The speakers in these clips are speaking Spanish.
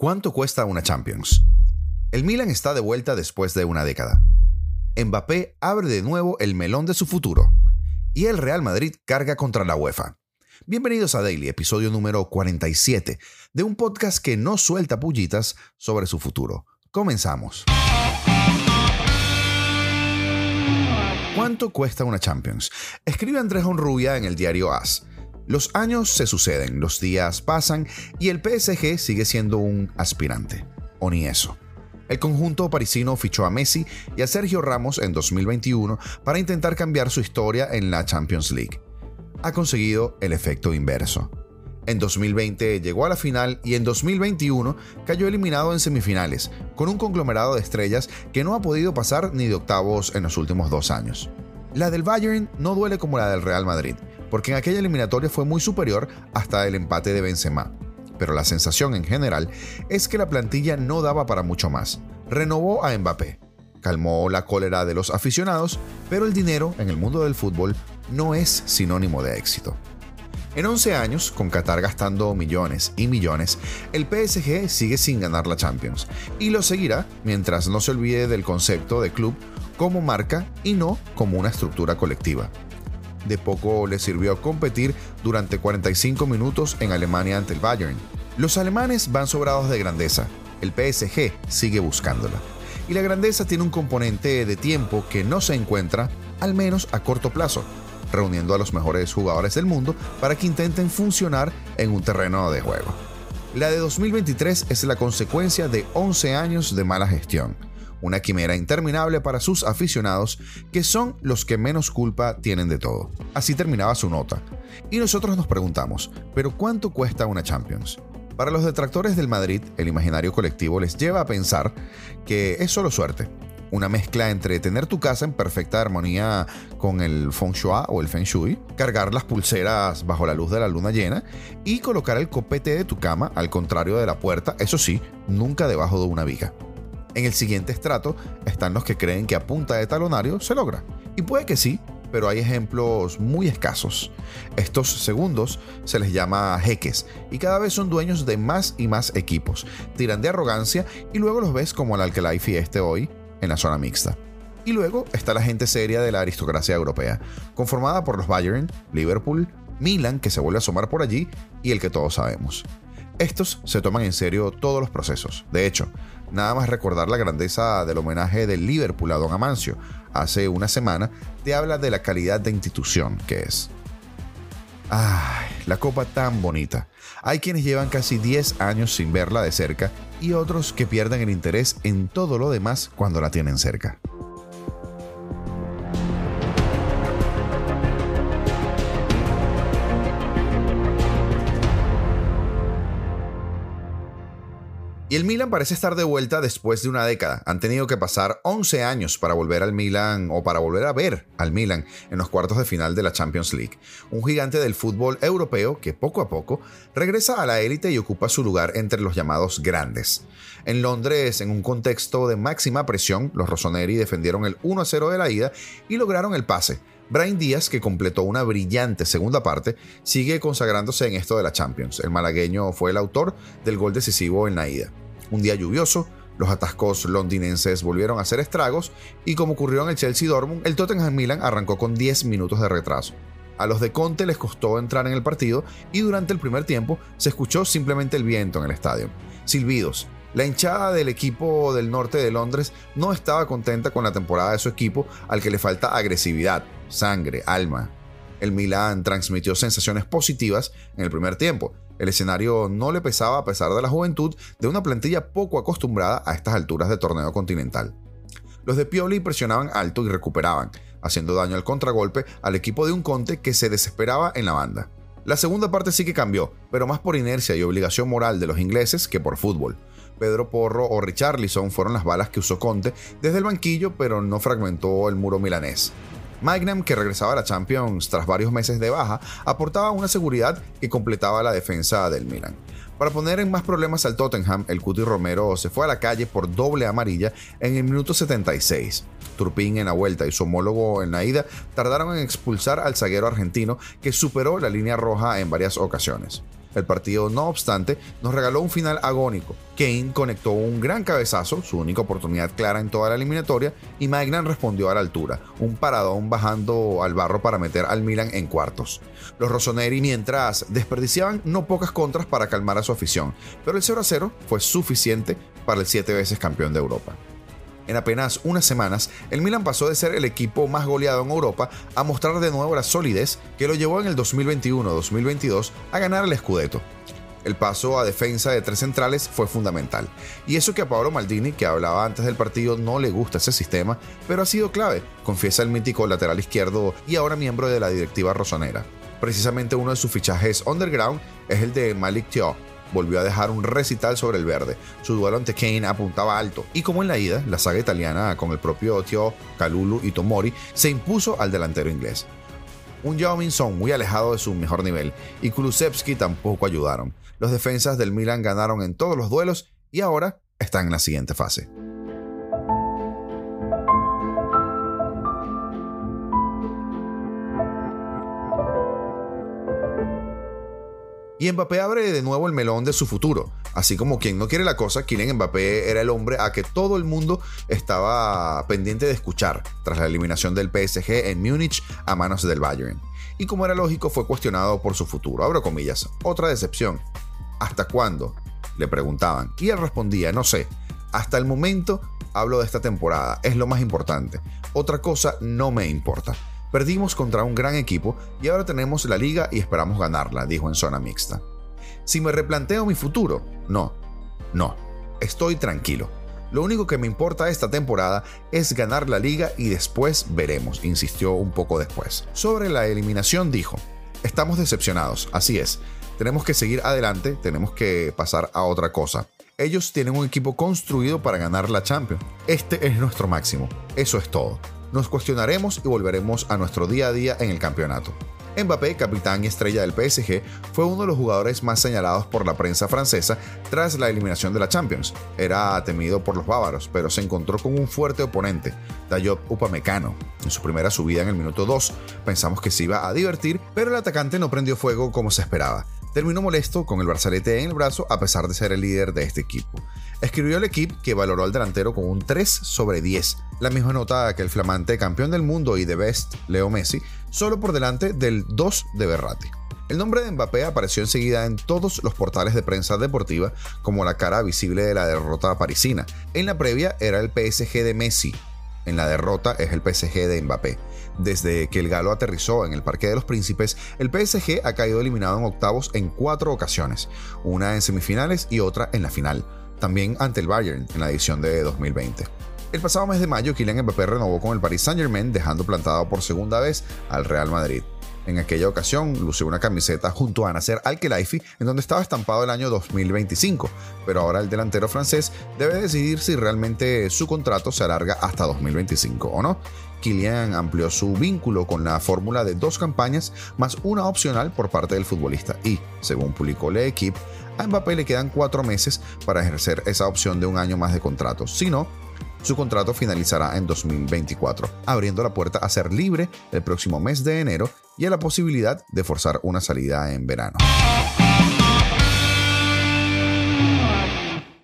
¿Cuánto cuesta una Champions? El Milan está de vuelta después de una década. Mbappé abre de nuevo el melón de su futuro. Y el Real Madrid carga contra la UEFA. Bienvenidos a Daily, episodio número 47, de un podcast que no suelta pullitas sobre su futuro. Comenzamos. ¿Cuánto cuesta una Champions? Escribe Andrés Honrubia en el diario AS. Los años se suceden, los días pasan y el PSG sigue siendo un aspirante. O ni eso. El conjunto parisino fichó a Messi y a Sergio Ramos en 2021 para intentar cambiar su historia en la Champions League. Ha conseguido el efecto inverso. En 2020 llegó a la final y en 2021 cayó eliminado en semifinales, con un conglomerado de estrellas que no ha podido pasar ni de octavos en los últimos dos años. La del Bayern no duele como la del Real Madrid, porque en aquella eliminatoria fue muy superior hasta el empate de Benzema. Pero la sensación en general es que la plantilla no daba para mucho más. Renovó a Mbappé, calmó la cólera de los aficionados, pero el dinero en el mundo del fútbol no es sinónimo de éxito. En 11 años, con Qatar gastando millones y millones, el PSG sigue sin ganar la Champions y lo seguirá mientras no se olvide del concepto de club como marca y no como una estructura colectiva de poco le sirvió competir durante 45 minutos en Alemania ante el Bayern. Los alemanes van sobrados de grandeza, el PSG sigue buscándola. Y la grandeza tiene un componente de tiempo que no se encuentra, al menos a corto plazo, reuniendo a los mejores jugadores del mundo para que intenten funcionar en un terreno de juego. La de 2023 es la consecuencia de 11 años de mala gestión una quimera interminable para sus aficionados, que son los que menos culpa tienen de todo. Así terminaba su nota. Y nosotros nos preguntamos, ¿pero cuánto cuesta una Champions? Para los detractores del Madrid, el imaginario colectivo les lleva a pensar que es solo suerte, una mezcla entre tener tu casa en perfecta armonía con el feng shui o el feng shui, cargar las pulseras bajo la luz de la luna llena y colocar el copete de tu cama al contrario de la puerta, eso sí, nunca debajo de una viga. En el siguiente estrato están los que creen que a punta de talonario se logra. Y puede que sí, pero hay ejemplos muy escasos. Estos segundos se les llama jeques y cada vez son dueños de más y más equipos. Tiran de arrogancia y luego los ves como el Alcalá Fieste hoy en la zona mixta. Y luego está la gente seria de la aristocracia europea, conformada por los Bayern, Liverpool, Milan, que se vuelve a asomar por allí, y el que todos sabemos. Estos se toman en serio todos los procesos. De hecho, Nada más recordar la grandeza del homenaje del Liverpool a Don Amancio hace una semana, te habla de la calidad de institución que es. ¡Ay! La copa tan bonita. Hay quienes llevan casi 10 años sin verla de cerca y otros que pierden el interés en todo lo demás cuando la tienen cerca. Parece estar de vuelta después de una década. Han tenido que pasar 11 años para volver al Milan o para volver a ver al Milan en los cuartos de final de la Champions League. Un gigante del fútbol europeo que poco a poco regresa a la élite y ocupa su lugar entre los llamados grandes. En Londres, en un contexto de máxima presión, los rossoneri defendieron el 1-0 de la ida y lograron el pase. Brian Díaz, que completó una brillante segunda parte, sigue consagrándose en esto de la Champions. El malagueño fue el autor del gol decisivo en la ida. Un día lluvioso, los atascos londinenses volvieron a hacer estragos y como ocurrió en el Chelsea Dortmund, el Tottenham Milan arrancó con 10 minutos de retraso. A los de Conte les costó entrar en el partido y durante el primer tiempo se escuchó simplemente el viento en el estadio. Silbidos. La hinchada del equipo del norte de Londres no estaba contenta con la temporada de su equipo al que le falta agresividad, sangre, alma. El Milan transmitió sensaciones positivas en el primer tiempo, el escenario no le pesaba a pesar de la juventud de una plantilla poco acostumbrada a estas alturas de torneo continental. Los de Pioli presionaban alto y recuperaban, haciendo daño al contragolpe al equipo de un Conte que se desesperaba en la banda. La segunda parte sí que cambió, pero más por inercia y obligación moral de los ingleses que por fútbol. Pedro Porro o Richarlison fueron las balas que usó Conte desde el banquillo, pero no fragmentó el muro milanés. Magnum, que regresaba a la Champions tras varios meses de baja, aportaba una seguridad que completaba la defensa del Milan. Para poner en más problemas al Tottenham, el Cuti Romero se fue a la calle por doble amarilla en el minuto 76. Turpin en la vuelta y su homólogo en la ida tardaron en expulsar al zaguero argentino que superó la línea roja en varias ocasiones. El partido, no obstante, nos regaló un final agónico. Kane conectó un gran cabezazo, su única oportunidad clara en toda la eliminatoria, y Magnan respondió a la altura, un paradón bajando al barro para meter al Milan en cuartos. Los Rossoneri, mientras desperdiciaban no pocas contras para calmar a su afición, pero el 0 a 0 fue suficiente para el siete veces campeón de Europa. En apenas unas semanas, el Milan pasó de ser el equipo más goleado en Europa a mostrar de nuevo la solidez que lo llevó en el 2021-2022 a ganar el Scudetto. El paso a defensa de tres centrales fue fundamental. Y eso que a Paolo Maldini, que hablaba antes del partido, no le gusta ese sistema, pero ha sido clave, confiesa el mítico lateral izquierdo y ahora miembro de la directiva rosonera. Precisamente uno de sus fichajes underground es el de Malik Tio, volvió a dejar un recital sobre el verde. Su duelo ante Kane apuntaba alto y como en la ida, la saga italiana con el propio Tio, Kalulu y Tomori se impuso al delantero inglés. Un Yao Min-son muy alejado de su mejor nivel y Kulusevski tampoco ayudaron. Los defensas del Milan ganaron en todos los duelos y ahora están en la siguiente fase. Y Mbappé abre de nuevo el melón de su futuro. Así como quien no quiere la cosa, Kylian Mbappé era el hombre a que todo el mundo estaba pendiente de escuchar tras la eliminación del PSG en Múnich a manos del Bayern. Y como era lógico, fue cuestionado por su futuro. Abro comillas. Otra decepción. ¿Hasta cuándo? Le preguntaban. Y él respondía, no sé. Hasta el momento hablo de esta temporada. Es lo más importante. Otra cosa no me importa. Perdimos contra un gran equipo y ahora tenemos la liga y esperamos ganarla, dijo en zona mixta. Si me replanteo mi futuro, no, no, estoy tranquilo. Lo único que me importa esta temporada es ganar la liga y después veremos, insistió un poco después. Sobre la eliminación dijo, estamos decepcionados, así es, tenemos que seguir adelante, tenemos que pasar a otra cosa. Ellos tienen un equipo construido para ganar la Champions. Este es nuestro máximo, eso es todo nos cuestionaremos y volveremos a nuestro día a día en el campeonato. Mbappé, capitán y estrella del PSG, fue uno de los jugadores más señalados por la prensa francesa tras la eliminación de la Champions. Era temido por los bávaros, pero se encontró con un fuerte oponente, Dayot Upamecano. En su primera subida en el minuto 2, pensamos que se iba a divertir, pero el atacante no prendió fuego como se esperaba terminó molesto con el Barzalete en el brazo a pesar de ser el líder de este equipo. Escribió el equipo que valoró al delantero con un 3 sobre 10, la misma nota que el flamante campeón del mundo y de Best, Leo Messi, solo por delante del 2 de Berratti. El nombre de Mbappé apareció enseguida en todos los portales de prensa deportiva como la cara visible de la derrota parisina. En la previa era el PSG de Messi, en la derrota es el PSG de Mbappé. Desde que el galo aterrizó en el Parque de los Príncipes, el PSG ha caído eliminado en octavos en cuatro ocasiones, una en semifinales y otra en la final, también ante el Bayern en la edición de 2020. El pasado mes de mayo, Kylian Mbappé renovó con el Paris Saint-Germain, dejando plantado por segunda vez al Real Madrid. En aquella ocasión lució una camiseta junto a Nasser Al-Khelaifi en donde estaba estampado el año 2025, pero ahora el delantero francés debe decidir si realmente su contrato se alarga hasta 2025 o no. Kylian amplió su vínculo con la fórmula de dos campañas más una opcional por parte del futbolista y, según publicó Le Equipe, a Mbappé le quedan cuatro meses para ejercer esa opción de un año más de contrato. Si no, su contrato finalizará en 2024, abriendo la puerta a ser libre el próximo mes de enero y a la posibilidad de forzar una salida en verano.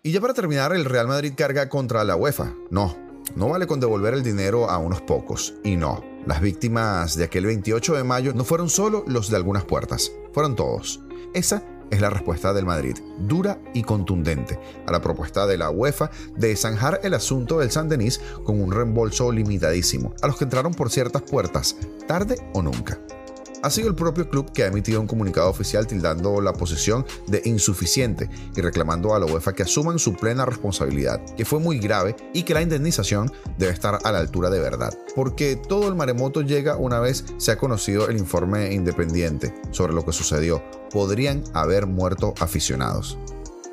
Y ya para terminar, el Real Madrid carga contra la UEFA. No, no vale con devolver el dinero a unos pocos. Y no, las víctimas de aquel 28 de mayo no fueron solo los de algunas puertas, fueron todos. Esa es la respuesta del Madrid, dura y contundente, a la propuesta de la UEFA de zanjar el asunto del San Denis con un reembolso limitadísimo, a los que entraron por ciertas puertas, tarde o nunca ha sido el propio club que ha emitido un comunicado oficial tildando la posición de insuficiente y reclamando a la UEFA que asuman su plena responsabilidad, que fue muy grave y que la indemnización debe estar a la altura de verdad, porque todo el maremoto llega una vez se ha conocido el informe independiente sobre lo que sucedió. Podrían haber muerto aficionados.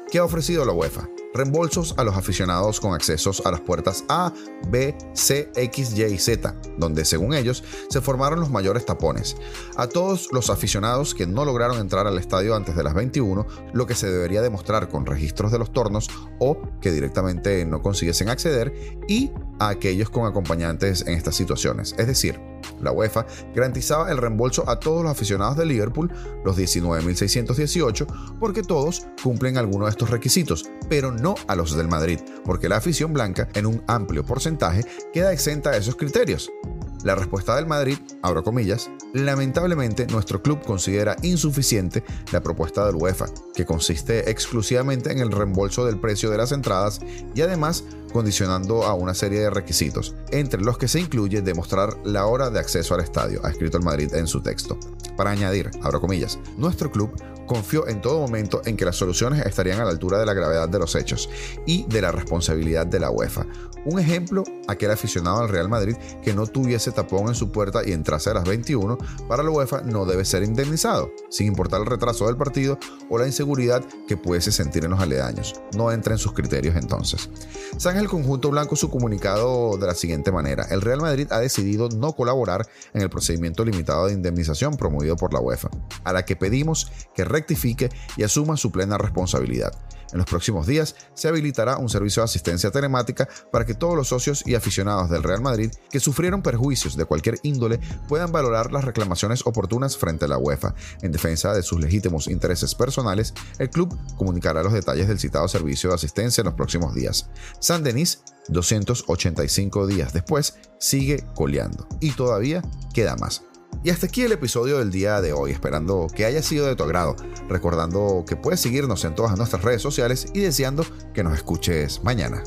¿Qué ha ofrecido la UEFA? Reembolsos a los aficionados con accesos a las puertas A, B, C, X, Y y Z, donde según ellos se formaron los mayores tapones. A todos los aficionados que no lograron entrar al estadio antes de las 21, lo que se debería demostrar con registros de los tornos o que directamente no consiguiesen acceder, y a aquellos con acompañantes en estas situaciones. Es decir, La UEFA garantizaba el reembolso a todos los aficionados de Liverpool, los 19.618, porque todos cumplen alguno de estos requisitos, pero no a los del Madrid, porque la afición blanca, en un amplio porcentaje, queda exenta de esos criterios. La respuesta del Madrid, abro comillas, lamentablemente nuestro club considera insuficiente la propuesta del UEFA, que consiste exclusivamente en el reembolso del precio de las entradas y además condicionando a una serie de requisitos, entre los que se incluye demostrar la hora de acceso al estadio, ha escrito el Madrid en su texto. Para añadir, abro comillas, nuestro club confió en todo momento en que las soluciones estarían a la altura de la gravedad de los hechos y de la responsabilidad de la UEFA. Un ejemplo, aquel aficionado al Real Madrid que no tuviese tapón en su puerta y entrase a las 21, para la UEFA no debe ser indemnizado, sin importar el retraso del partido o la inseguridad que pudiese sentir en los aledaños. No entra en sus criterios entonces. San el conjunto blanco su comunicado de la siguiente manera. El Real Madrid ha decidido no colaborar en el procedimiento limitado de indemnización promovido por la UEFA, a la que pedimos que rectifique y asuma su plena responsabilidad. En los próximos días se habilitará un servicio de asistencia telemática para que todos los socios y aficionados del Real Madrid que sufrieron perjuicios de cualquier índole puedan valorar las reclamaciones oportunas frente a la UEFA. En defensa de sus legítimos intereses personales, el club comunicará los detalles del citado servicio de asistencia en los próximos días. San Denis 285 días después, sigue coleando. Y todavía queda más. Y hasta aquí el episodio del día de hoy, esperando que haya sido de tu agrado, recordando que puedes seguirnos en todas nuestras redes sociales y deseando que nos escuches mañana.